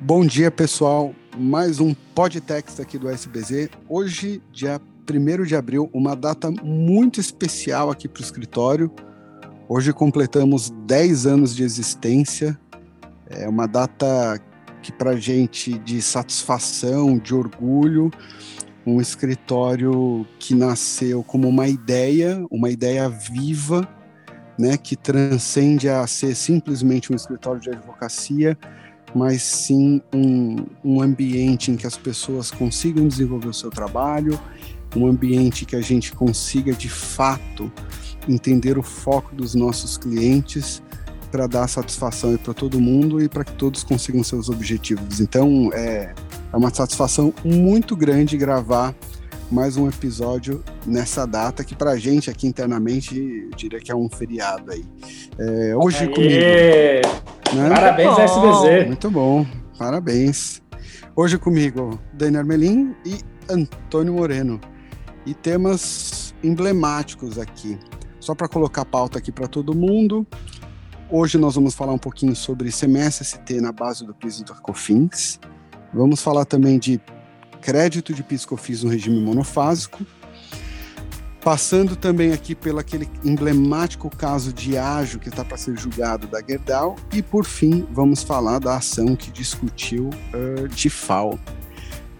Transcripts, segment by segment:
Bom dia, pessoal. Mais um podcast aqui do SBZ. Hoje, dia 1 de abril, uma data muito especial aqui para o escritório. Hoje completamos 10 anos de existência. É uma data que para gente de satisfação, de orgulho, um escritório que nasceu como uma ideia, uma ideia viva, né, que transcende a ser simplesmente um escritório de advocacia, mas sim um, um ambiente em que as pessoas consigam desenvolver o seu trabalho, um ambiente que a gente consiga de fato entender o foco dos nossos clientes para dar satisfação para todo mundo e para que todos consigam seus objetivos. Então é, é uma satisfação muito grande gravar mais um episódio nessa data que para a gente aqui internamente eu diria que é um feriado aí. É, hoje Aê! comigo. Né? Parabéns, SBZ. Muito bom, parabéns. Hoje comigo, Daniel Armelin e Antônio Moreno. E temas emblemáticos aqui. Só para colocar a pauta aqui para todo mundo. Hoje nós vamos falar um pouquinho sobre CMS-ST na base do PIS do COFINS. Vamos falar também de crédito de PIS COFINS no regime monofásico Passando também aqui pelo aquele emblemático caso de ágio que está para ser julgado da Gerdau. E, por fim, vamos falar da ação que discutiu uh, de FAO.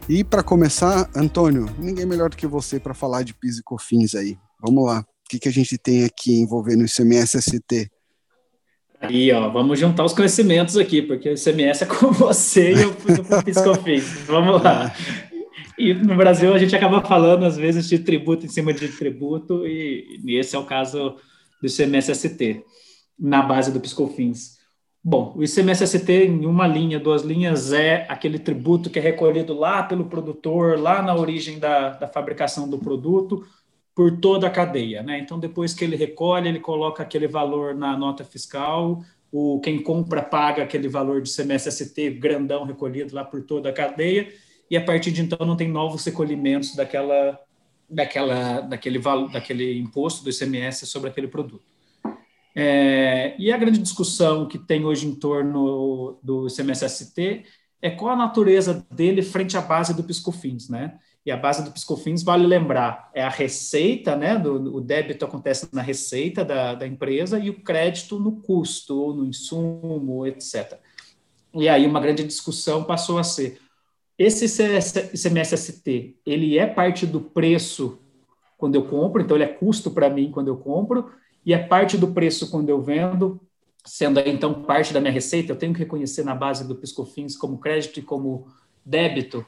E, para começar, Antônio, ninguém melhor do que você para falar de PIS e COFINS aí. Vamos lá. O que, que a gente tem aqui envolvendo o ICMS-ST? Aí, ó, vamos juntar os conhecimentos aqui, porque o ICMS é com você e eu fui do PIS COFINS. Vamos lá. E no Brasil a gente acaba falando, às vezes, de tributo em cima de tributo, e, e esse é o caso do ICMS-ST, na base do Piscofins. Bom, o ICMS-ST, em uma linha, duas linhas, é aquele tributo que é recolhido lá pelo produtor, lá na origem da, da fabricação do produto, por toda a cadeia. Né? Então, depois que ele recolhe, ele coloca aquele valor na nota fiscal, o, quem compra paga aquele valor de ICMS-ST grandão recolhido lá por toda a cadeia, e a partir de então não tem novos recolhimentos daquela, daquela, daquele, daquele imposto do ICMS sobre aquele produto. É, e a grande discussão que tem hoje em torno do ICMS-ST é qual a natureza dele frente à base do Piscofins, né? E a base do Piscofins, vale lembrar, é a receita, né? Do, o débito acontece na receita da, da empresa e o crédito no custo, ou no insumo, etc. E aí uma grande discussão passou a ser esse ICMS-ST, ele é parte do preço quando eu compro, então ele é custo para mim quando eu compro, e é parte do preço quando eu vendo, sendo então parte da minha receita, eu tenho que reconhecer na base do Piscofins como crédito e como débito.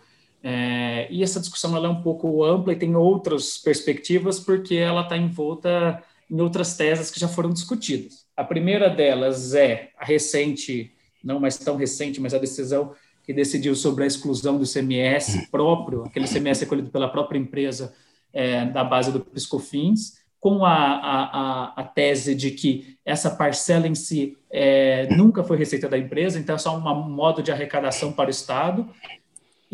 É, e essa discussão ela é um pouco ampla e tem outras perspectivas, porque ela está envolta em outras teses que já foram discutidas. A primeira delas é a recente, não mais tão recente, mas a decisão que decidiu sobre a exclusão do ICMS próprio, aquele ICMS recolhido pela própria empresa é, da base do Piscofins, com a, a, a, tese de que essa parcela em si é, nunca foi receita da empresa, então é só um modo de arrecadação para o Estado.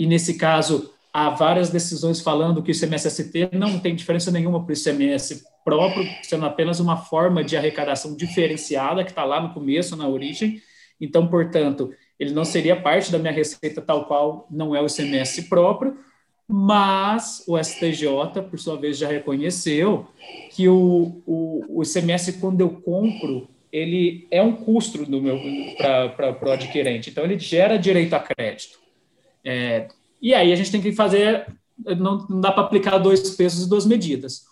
E nesse caso, há várias decisões falando que o ICMS-ST não tem diferença nenhuma para o ICMS próprio, sendo apenas uma forma de arrecadação diferenciada que está lá no começo, na origem. Então, portanto, ele não seria parte da minha receita tal qual não é o ICMS próprio, mas o STJ, por sua vez, já reconheceu que o, o, o ICMS, quando eu compro, ele é um custo para o adquirente, então ele gera direito a crédito. É, e aí a gente tem que fazer, não, não dá para aplicar dois pesos e duas medidas.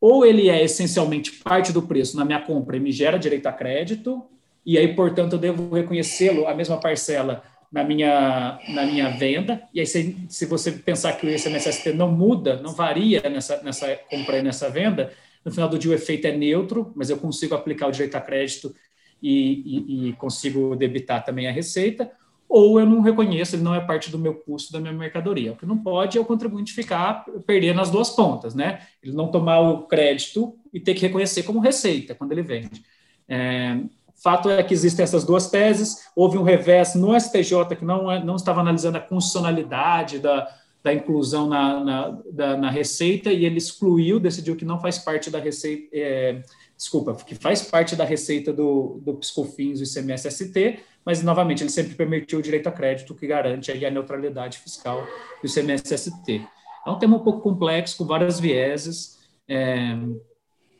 Ou ele é essencialmente parte do preço na minha compra e me gera direito a crédito, e aí, portanto, eu devo reconhecê-lo, a mesma parcela, na minha, na minha venda. E aí, se, se você pensar que o ICMS-ST não muda, não varia nessa, nessa compra e nessa venda, no final do dia o efeito é neutro, mas eu consigo aplicar o direito a crédito e, e, e consigo debitar também a receita, ou eu não reconheço, ele não é parte do meu custo, da minha mercadoria. O que não pode é o contribuinte ficar perdendo as duas pontas, né? Ele não tomar o crédito e ter que reconhecer como receita quando ele vende. É, Fato é que existem essas duas teses. Houve um revés no STJ que não, é, não estava analisando a constitucionalidade da, da inclusão na, na, da, na receita e ele excluiu, decidiu que não faz parte da receita, é, desculpa, que faz parte da receita do, do Piscofins, o ICMS-ST, mas, novamente, ele sempre permitiu o direito a crédito, que garante aí a neutralidade fiscal do ICMS-ST. É um tema um pouco complexo, com várias vieses, é,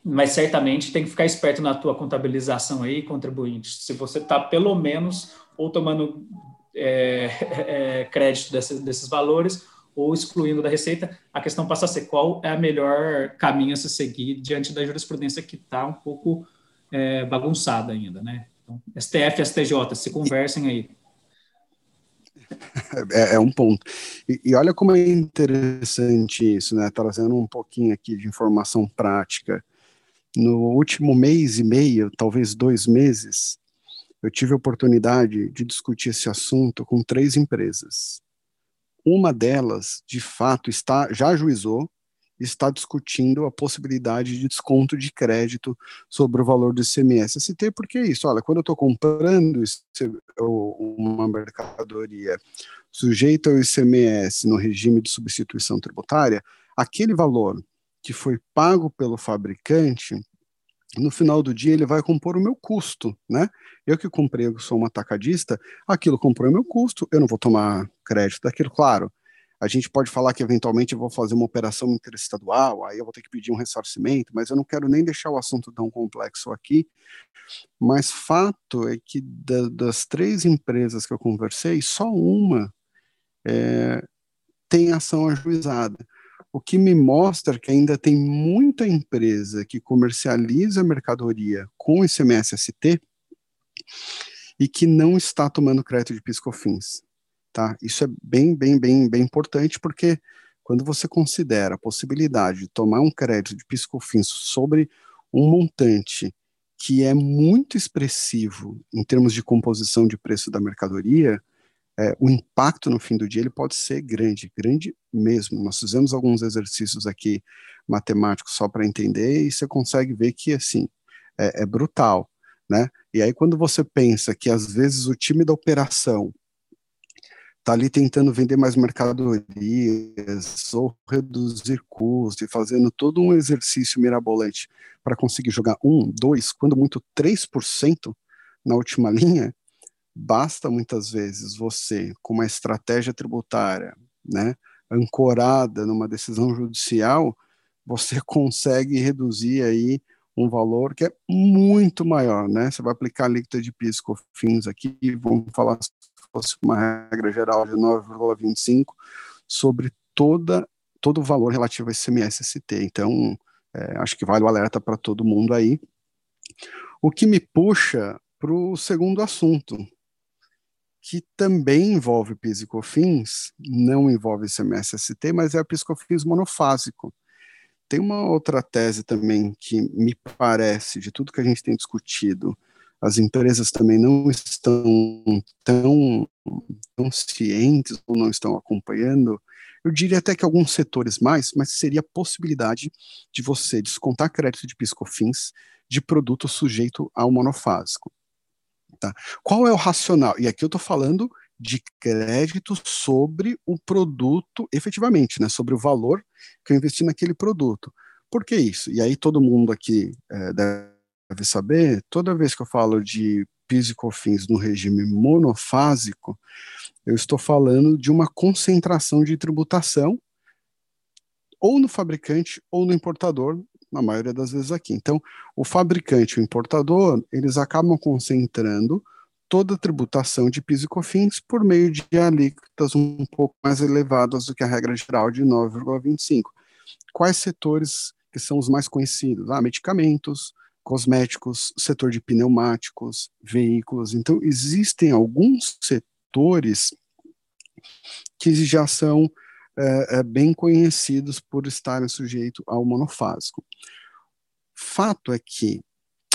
mas certamente tem que ficar esperto na tua contabilização aí, contribuinte. Se você está, pelo menos, ou tomando é, é, crédito desses, desses valores, ou excluindo da receita, a questão passa a ser qual é a melhor caminho a se seguir diante da jurisprudência que está um pouco é, bagunçada ainda, né? Então, STF e STJ, se conversem aí. É, é um ponto. E, e, olha como é interessante isso, né? Trazendo um pouquinho aqui de informação prática. No último mês e meio, talvez dois meses, eu tive a oportunidade de discutir esse assunto com três empresas. Uma delas, de fato, está já ajuizou, está discutindo a possibilidade de desconto de crédito sobre o valor do ICMS. ST, porque é isso, olha, quando eu estou comprando uma mercadoria sujeita ao ICMS no regime de substituição tributária, aquele valor que foi pago pelo fabricante no final do dia ele vai compor o meu custo, né? Eu que comprei, eu sou uma atacadista, aquilo comprou o meu custo, eu não vou tomar crédito daquilo, claro. A gente pode falar que eventualmente eu vou fazer uma operação interestadual, aí eu vou ter que pedir um ressarcimento, mas eu não quero nem deixar o assunto tão complexo aqui. Mas fato é que da, das três empresas que eu conversei, só uma é, tem ação ajuizada o que me mostra que ainda tem muita empresa que comercializa mercadoria com ICMS-ST e que não está tomando crédito de piscofins, tá? Isso é bem, bem, bem, bem importante porque quando você considera a possibilidade de tomar um crédito de piscofins sobre um montante que é muito expressivo em termos de composição de preço da mercadoria, é, o impacto no fim do dia ele pode ser grande, grande mesmo. Nós fizemos alguns exercícios aqui matemáticos só para entender e você consegue ver que assim é, é, brutal, né? E aí quando você pensa que às vezes o time da operação está ali tentando vender mais mercadorias ou reduzir custos e fazendo todo um exercício mirabolante para conseguir jogar um, dois, quando muito 3% na última linha, basta muitas vezes você, com uma estratégia tributária, né, ancorada numa decisão judicial, você consegue reduzir aí um valor que é muito maior, né? Você vai aplicar a alíquota de PIS COFINS aqui, vamos falar se fosse uma regra geral de 9,25 sobre toda todo o valor relativo a ICMS-ST. Então, é, acho que vale o alerta para todo mundo aí. O que me puxa para o segundo assunto, que também envolve PIS e COFINS, não envolve ICMS-ST, mas é o PIS COFINS monofásico. Tem uma outra tese também que me parece, de tudo que a gente tem discutido, as empresas também não estão tão, tão cientes ou não estão acompanhando, eu diria até que alguns setores mais, mas seria a possibilidade de você descontar crédito de PIS/COFINS de produto sujeito ao monofásico. Tá? Qual é o racional? E aqui eu estou falando de crédito sobre o produto efetivamente, né, sobre o valor que eu investi naquele produto. Por que isso? E aí todo mundo aqui é, deve saber, toda vez que eu falo de PIS e COFINS no regime monofásico, eu estou falando de uma concentração de tributação ou no fabricante ou no importador na maioria das vezes aqui. Então, o fabricante e o importador, eles acabam concentrando toda a tributação de PIS e COFINS por meio de alíquotas um pouco mais elevadas do que a regra geral de 9,25. Quais setores que são os mais conhecidos? Ah, medicamentos, cosméticos, setor de pneumáticos, veículos. Então, existem alguns setores que já são é, é, bem conhecidos por estarem sujeitos ao monofásico. Fato é que,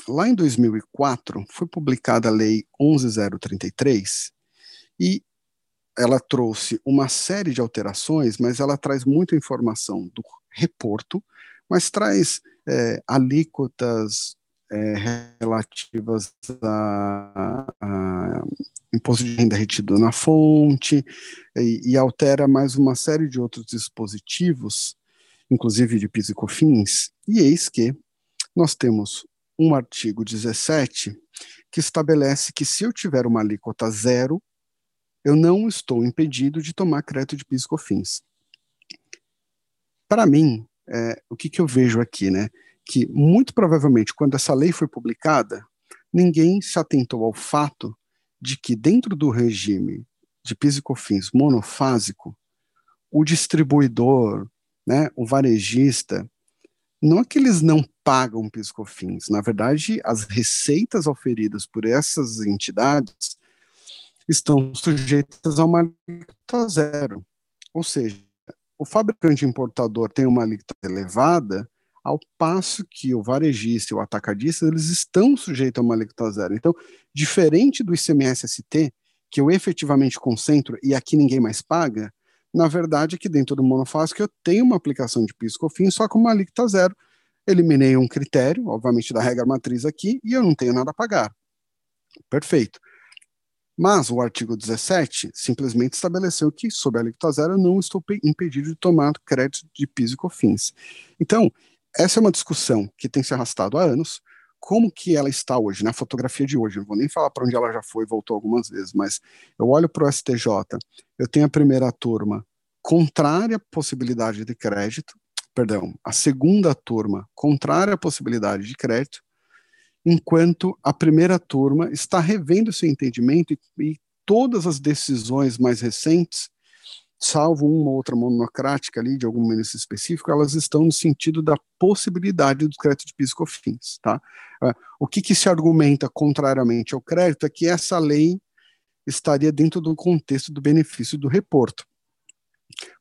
lá em 2004, foi publicada a Lei 11.033 e ela trouxe uma série de alterações, mas ela traz muita informação do reporto, mas traz é, alíquotas é, relativas a, a imposto de renda retido na fonte, e, e, altera mais uma série de outros dispositivos, inclusive de PIS e COFINS, e eis que nós temos um artigo 17 que estabelece que se eu tiver uma alíquota zero, eu não estou impedido de tomar crédito de PIS e COFINS. Para mim, é, o que, que eu vejo aqui, né? Que muito provavelmente, quando essa lei foi publicada, ninguém se atentou ao fato de que dentro do regime de PIS e COFINS monofásico, o distribuidor, né, o varejista, não é que eles não pagam PIS e COFINS, na verdade, as receitas oferidas por essas entidades estão sujeitas a uma alíquota zero. Ou seja, o fabricante importador tem uma alíquota elevada, ao passo que o varejista e o atacadista eles estão sujeitos a uma alíquota zero. Então, diferente do ICMS-ST, que eu efetivamente concentro e aqui ninguém mais paga, na verdade, aqui dentro do monofásico eu tenho uma aplicação de PIS COFINS só com uma alíquota zero. Eliminei um critério, obviamente, da regra matriz aqui, e eu não tenho nada a pagar. Perfeito. Mas o artigo 17 simplesmente estabeleceu que, sob a alíquota zero, eu não estou impedido de tomar crédito de PIS e COFINS. Então, essa é uma discussão que tem se arrastado há anos. Como que ela está hoje, na fotografia de hoje? Não vou nem falar para onde ela já foi, voltou algumas vezes, mas eu olho para o STJ, eu tenho a primeira turma contrária à possibilidade de crédito, perdão, a segunda turma contrária à possibilidade de crédito, enquanto a primeira turma está revendo seu entendimento e, e todas as decisões mais recentes salvo uma ou outra monocrática ali de algum ministro específico, elas estão no sentido da possibilidade do crédito de PIS e COFINS, tá? É, o que, que se argumenta contrariamente ao crédito é que essa lei estaria dentro do contexto do benefício do reporto.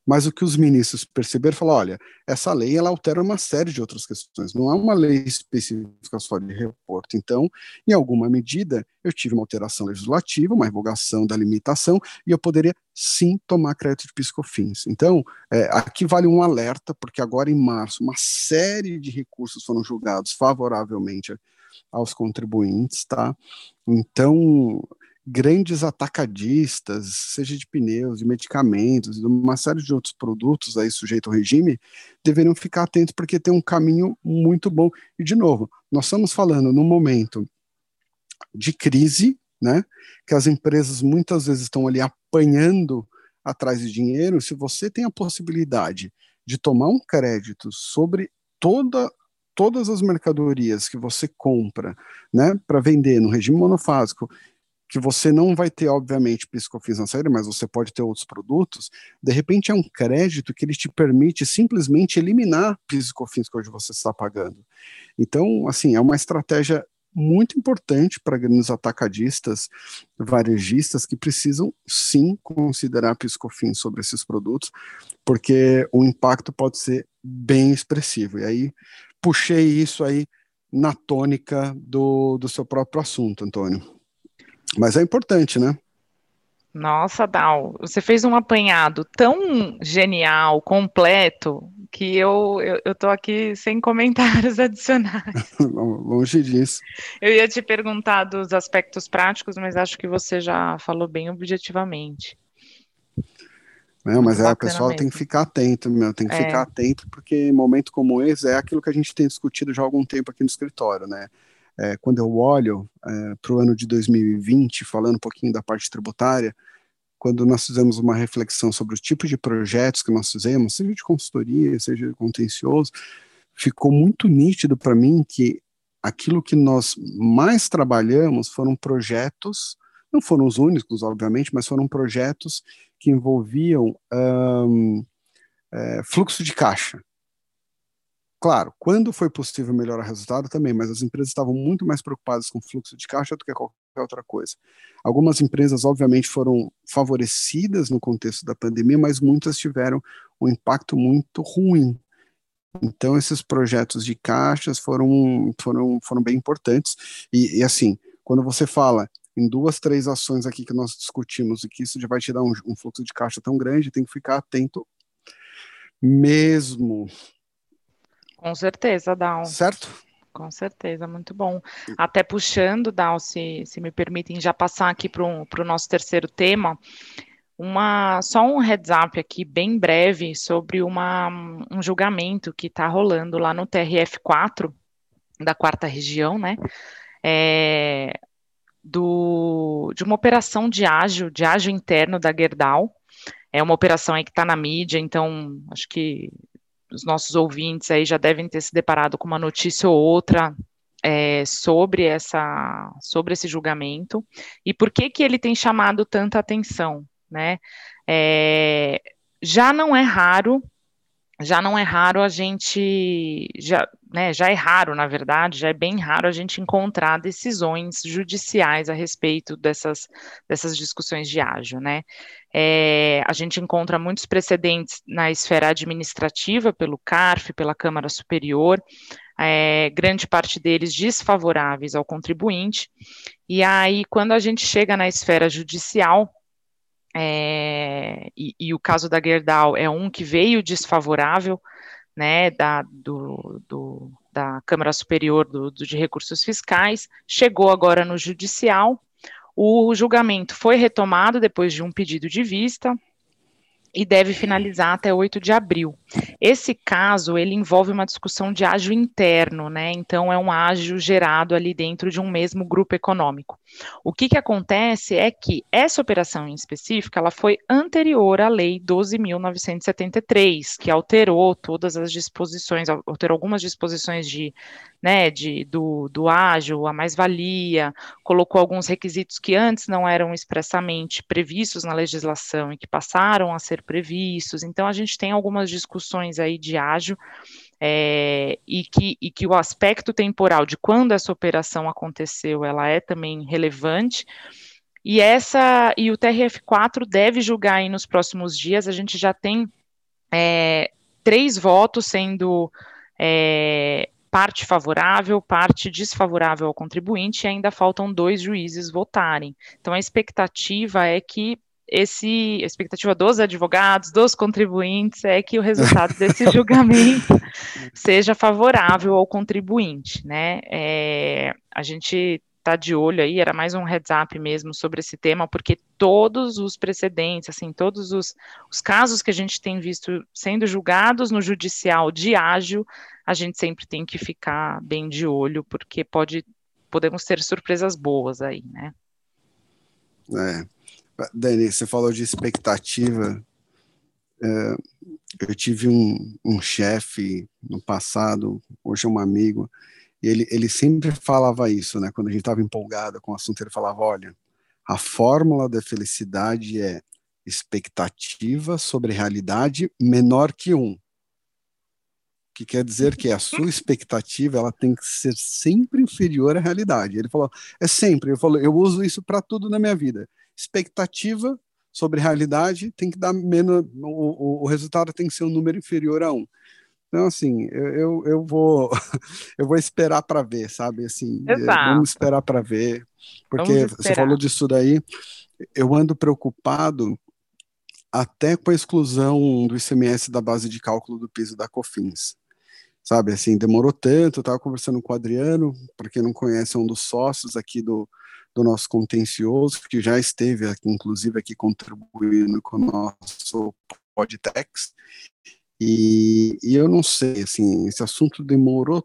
Mas o que os ministros perceberam, falaram, olha, essa lei ela altera uma série de outras questões, não é uma lei específica só de reporto. Então, em alguma medida, eu tive uma alteração legislativa, uma revogação da limitação, e eu poderia sim tomar crédito de piscofins. Então, é, aqui vale um alerta, porque agora em março, uma série de recursos foram julgados favoravelmente aos contribuintes, tá? Então, grandes atacadistas, seja de pneus, de medicamentos, de uma série de outros produtos aí sujeito ao regime, deveriam ficar atentos porque tem um caminho muito bom. E, de novo, nós estamos falando num momento de crise, né, que as empresas muitas vezes estão ali apanhando atrás de dinheiro, se você tem a possibilidade de tomar um crédito sobre toda todas as mercadorias que você compra, né, para vender no regime monofásico que você não vai ter, obviamente, piscofins na série, mas você pode ter outros produtos, de repente é um crédito que ele te permite simplesmente eliminar piscofins que hoje você está pagando. Então, assim, é uma estratégia muito importante para grandes atacadistas, varejistas que precisam sim considerar piscofins sobre esses produtos, porque o impacto pode ser bem expressivo. E aí puxei isso aí na tônica do, do seu próprio assunto, Antônio. Mas é importante, né? Nossa, Dal, você fez um apanhado tão genial, completo, que eu, eu, eu tô aqui sem comentários adicionais. Longe disso. Eu ia te perguntar dos aspectos práticos, mas acho que você já falou bem objetivamente. Não, mas é, a pessoa mesmo. tem que ficar atento, meu, tem que é. ficar atento, porque momento como esse é aquilo que a gente tem discutido já há algum tempo aqui no escritório, né? É, quando eu olho é, para o ano de 2020, falando um pouquinho da parte tributária, quando nós fizemos uma reflexão sobre os tipos de projetos que nós fizemos, seja de consultoria, seja de contencioso, ficou muito nítido para mim que aquilo que nós mais trabalhamos foram projetos, não foram os únicos, obviamente, mas foram projetos que envolviam é, fluxo de caixa. Claro, quando foi possível melhorar o resultado também, mas as empresas estavam muito mais preocupadas com fluxo de caixa do que qualquer outra coisa. Algumas empresas, obviamente, foram favorecidas no contexto da pandemia, mas muitas tiveram um impacto muito ruim. Então, esses projetos de caixas foram, foram, foram bem importantes. E, e assim, quando você fala em duas, três ações aqui que nós discutimos e que isso já vai te dar um, um fluxo de caixa tão grande, tem que ficar atento mesmo com certeza, Down. Certo? Com certeza, muito bom. Até puxando, Dal, se, se me permitem já passar aqui para o nosso terceiro tema, uma, só um heads up aqui, bem breve, sobre uma, um julgamento que está rolando lá no TRF4, da quarta região, né? É, do, de uma operação de ágio, de ágio interno da Gerdau. É uma operação aí que está na mídia, então acho que os nossos ouvintes aí já devem ter se deparado com uma notícia ou outra é, sobre essa sobre esse julgamento e por que que ele tem chamado tanta atenção, né? É, já não é raro já não é raro a gente, já, né, já é raro, na verdade, já é bem raro a gente encontrar decisões judiciais a respeito dessas, dessas discussões de ágio, né. É, a gente encontra muitos precedentes na esfera administrativa, pelo CARF, pela Câmara Superior, é, grande parte deles desfavoráveis ao contribuinte, e aí, quando a gente chega na esfera judicial, é, e, e, o caso da Gerdau é um que veio desfavorável, né, da, do, do, da Câmara Superior do, do, de Recursos Fiscais, chegou agora no Judicial, o julgamento foi retomado depois de um pedido de vista, e deve finalizar até 8 de abril. Esse caso, ele envolve uma discussão de ágio interno, né? Então, é um ágio gerado ali dentro de um mesmo grupo econômico. O que, que acontece é que essa operação em específico, ela foi anterior à Lei 12.973, que alterou todas as disposições, alterou algumas disposições de, né, de, do, do ágio, a mais-valia, colocou alguns requisitos que antes não eram expressamente previstos na legislação e que passaram a ser previstos. Então, a gente tem algumas discussões aí de ágio é, e, que, e que o aspecto temporal de quando essa operação aconteceu, ela é também relevante. E essa e o TRF4 deve julgar aí nos próximos dias. A gente já tem é, três votos sendo é, parte favorável, parte desfavorável ao contribuinte, e ainda faltam dois juízes votarem. Então a expectativa é que esse, a expectativa dos advogados, dos contribuintes, é que o resultado desse julgamento seja favorável ao contribuinte, né? É, a gente está de olho aí, era mais um heads up mesmo sobre esse tema, porque todos os precedentes, assim, todos os, os casos que a gente tem visto sendo julgados no judicial de ágil, a gente sempre tem que ficar bem de olho, porque pode, podemos ter surpresas boas aí, né? É, Dani, você falou de expectativa. É, eu tive um, um chefe no passado, hoje é um amigo, e ele, ele sempre falava isso, né? Quando a gente estava empolgado com o assunto, ele falava: olha, a fórmula da felicidade é expectativa sobre realidade menor que um. Que quer dizer que a sua expectativa ela tem que ser sempre inferior à realidade. Ele falou: é sempre. Ele falou: eu uso isso para tudo na minha vida expectativa sobre realidade tem que dar menos, o, o, resultado tem que ser um número inferior a um. Então, assim, eu, eu, vou eu vou esperar para ver, sabe? Assim, é, Exato. vamos esperar para ver, porque você falou disso daí, eu ando preocupado até com a exclusão do ICMS da base de cálculo do piso da COFINS. Sabe, assim, demorou tanto, eu estava conversando com o Adriano, para quem não conhece, é um dos sócios aqui do, do nosso contencioso, que já esteve aqui, inclusive aqui contribuindo com o nosso podtext, e, e eu não sei, assim, esse assunto demorou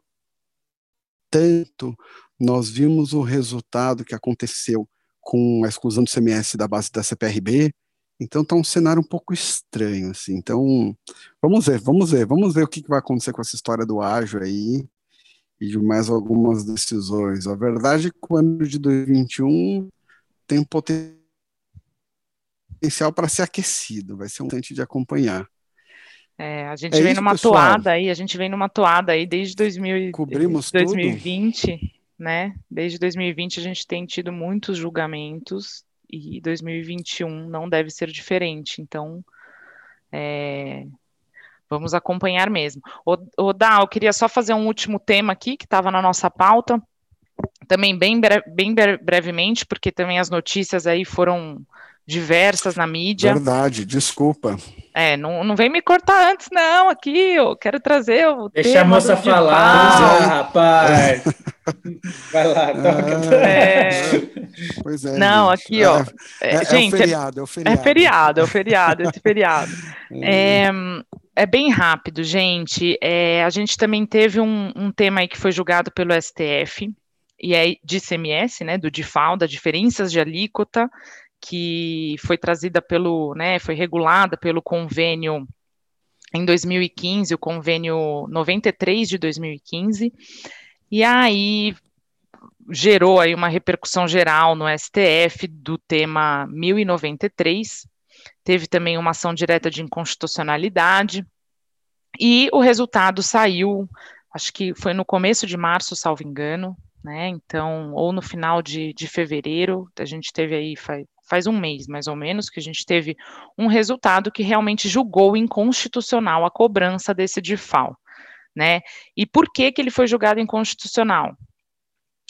tanto, nós vimos o resultado que aconteceu com a exclusão do CMS da base da CPRB, então está um cenário um pouco estranho, assim. Então, vamos ver, vamos ver, vamos ver o que, que vai acontecer com essa história do ágio aí e de mais algumas decisões. A verdade é que o ano de 2021 tem potencial para ser aquecido, vai ser um tente de acompanhar. É, a gente é vem isso, numa pessoal. toada aí, a gente vem numa toada aí desde 2000, Cobrimos 2020, tudo? né? Desde 2020 a gente tem tido muitos julgamentos e 2021 não deve ser diferente. Então, é, Vamos acompanhar mesmo. O, eu queria só fazer um último tema aqui que estava na nossa pauta, também bem, bem brevemente, porque também as notícias aí foram diversas na mídia. Verdade, desculpa. É, não, não vem me cortar antes, não, aqui, eu quero trazer o Deixa a moça falar, rapaz. Vai lá, toca. É... Pois é. Não, gente. aqui, ó. É, é, gente, é, o feriado, é o feriado. É feriado, é o feriado, esse feriado. É, bem rápido, gente. É, a gente também teve um, um tema aí que foi julgado pelo STF, e é de CMS, né, do DIFAL, da diferenças de alíquota, que foi trazida pelo, né, foi regulada pelo convênio em 2015, o convênio 93 de 2015, e aí gerou aí uma repercussão geral no STF do tema 1093, teve também uma ação direta de inconstitucionalidade, e o resultado saiu, acho que foi no começo de março, salvo engano, né? Então, ou no final de, de fevereiro, a gente teve aí, faz, faz um mês mais ou menos, que a gente teve um resultado que realmente julgou inconstitucional a cobrança desse DIFAL, né? E por que que ele foi julgado inconstitucional?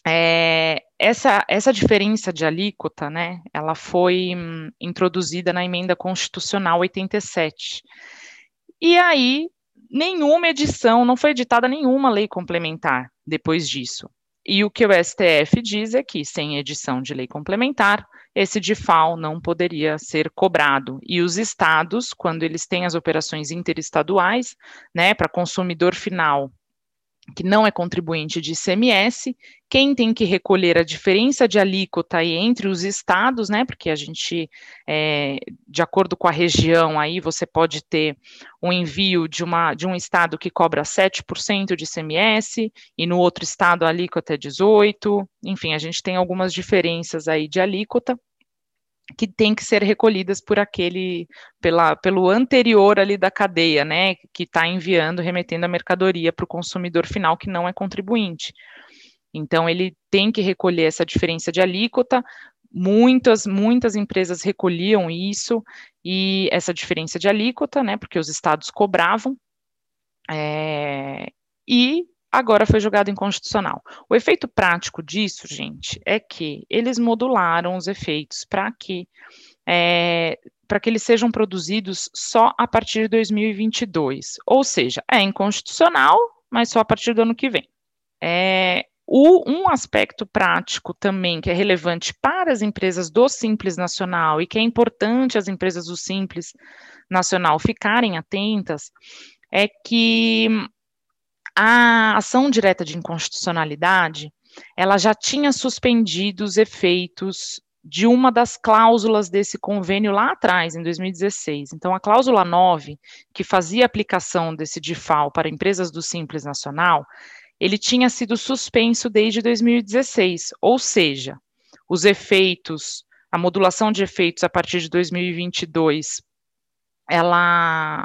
É, essa, essa diferença de alíquota, né, ela foi hum, introduzida na emenda constitucional 87. E aí, nenhuma edição, não foi editada nenhuma lei complementar depois disso. E o que o STF diz é que, sem edição de lei complementar, esse DIFAL não poderia ser cobrado. E os estados, quando eles têm as operações interestaduais, né, para consumidor final que não é contribuinte de ICMS, quem tem que recolher a diferença de alíquota aí entre os estados, né? Porque a gente, é, de acordo com a região, aí você pode ter um envio de, uma, de um estado que cobra 7% de ICMS e no outro estado a alíquota é 18%. Enfim, a gente tem algumas diferenças aí de alíquota que tem que ser recolhidas por aquele, pela, pelo anterior ali da cadeia, né, que está enviando, remetendo a mercadoria para o consumidor final que não é contribuinte. Então, ele tem que recolher essa diferença de alíquota, muitas, muitas empresas recolhiam isso, e essa diferença de alíquota, né, porque os estados cobravam, é, e agora foi julgado inconstitucional. O efeito prático disso, gente, é que eles modularam os efeitos para que é, para que eles sejam produzidos só a partir de 2022. Ou seja, é inconstitucional, mas só a partir do ano que vem. É, o, um aspecto prático também que é relevante para as empresas do Simples Nacional e que é importante as empresas do Simples Nacional ficarem atentas é que a ação direta de inconstitucionalidade, ela já tinha suspendido os efeitos de uma das cláusulas desse convênio lá atrás, em 2016. Então, a cláusula 9, que fazia aplicação desse DIFAL para empresas do Simples Nacional, ele tinha sido suspenso desde 2016, ou seja, os efeitos, a modulação de efeitos a partir de 2022, ela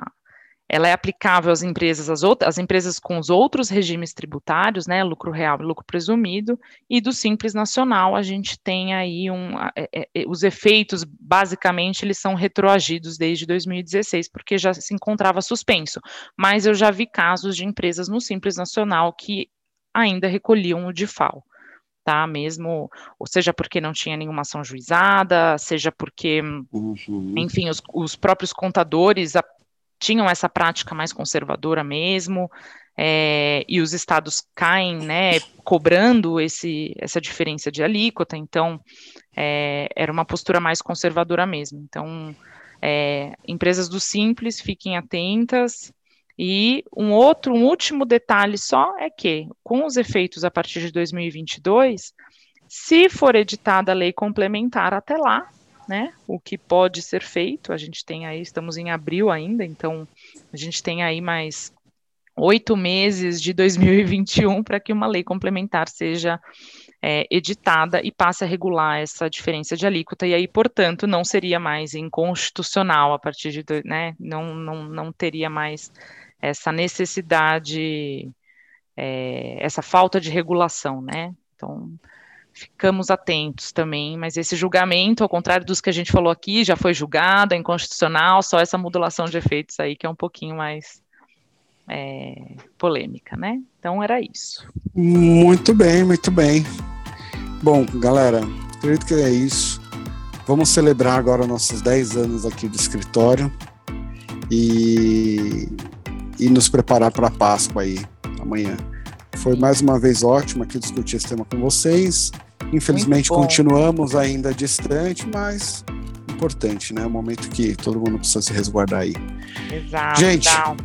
ela é aplicável às empresas, às, outras, às empresas com os outros regimes tributários, né, lucro real e lucro presumido, e do Simples Nacional a gente tem aí um, é, é, é, os efeitos, basicamente, eles são retroagidos desde 2016, porque já se encontrava suspenso, mas eu já vi casos de empresas no Simples Nacional que ainda recolhiam o DIFAL, tá? Mesmo, ou seja, porque não tinha nenhuma ação juizada, seja porque, uhum. enfim, os, os, próprios contadores tinham essa prática mais conservadora mesmo, é, e os estados caem, né, cobrando esse, essa diferença de alíquota, então é, era uma postura mais conservadora mesmo. Então, é, empresas do Simples, fiquem atentas. E um outro, um último detalhe só é que, com os efeitos a partir de 2022, se for editada a lei complementar até lá, né? O que pode ser feito. A gente tem aí, estamos em abril ainda, então a gente tem aí mais oito meses de 2021 para que uma lei complementar seja é, editada e passe a regular essa diferença de alíquota, e aí, portanto, não seria mais inconstitucional a partir de, né, não, não, não teria mais essa necessidade, é, essa falta de regulação, né, então, ficamos atentos também, mas esse julgamento, ao contrário dos que a gente falou aqui, já foi julgado, é inconstitucional, só essa modulação de efeitos aí que é um pouquinho mais é, polêmica, né? Então era isso. Muito bem, muito bem. Bom, galera, acredito que é isso. Vamos celebrar agora nossos 10 anos aqui do escritório e, e nos preparar para a Páscoa aí amanhã. Foi mais uma vez ótimo aqui discutir esse tema com vocês. Infelizmente continuamos ainda distante, mas importante, né? É um momento que todo mundo precisa se resguardar aí. Exato. Gente, então,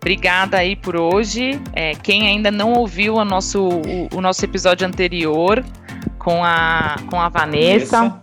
obrigada aí por hoje. É, quem ainda não ouviu o nosso, o, o, nosso episódio anterior com a, com a Vanessa,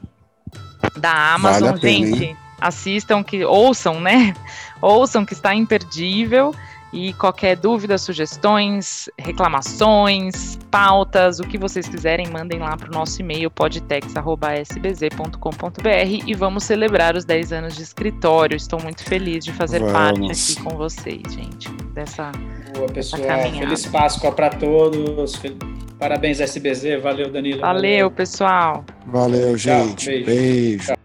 da Amazon, vale gente, hein? assistam que ouçam, né? Ouçam que está imperdível. E qualquer dúvida, sugestões, reclamações, pautas, o que vocês quiserem, mandem lá para o nosso e-mail podtex.sbz.com.br e vamos celebrar os 10 anos de escritório. Estou muito feliz de fazer vamos. parte aqui com vocês, gente, dessa Boa, pessoal. Feliz Páscoa para todos. Parabéns, SBZ. Valeu, Danilo. Valeu, pessoal. Valeu, gente. Tchau, beijo. beijo.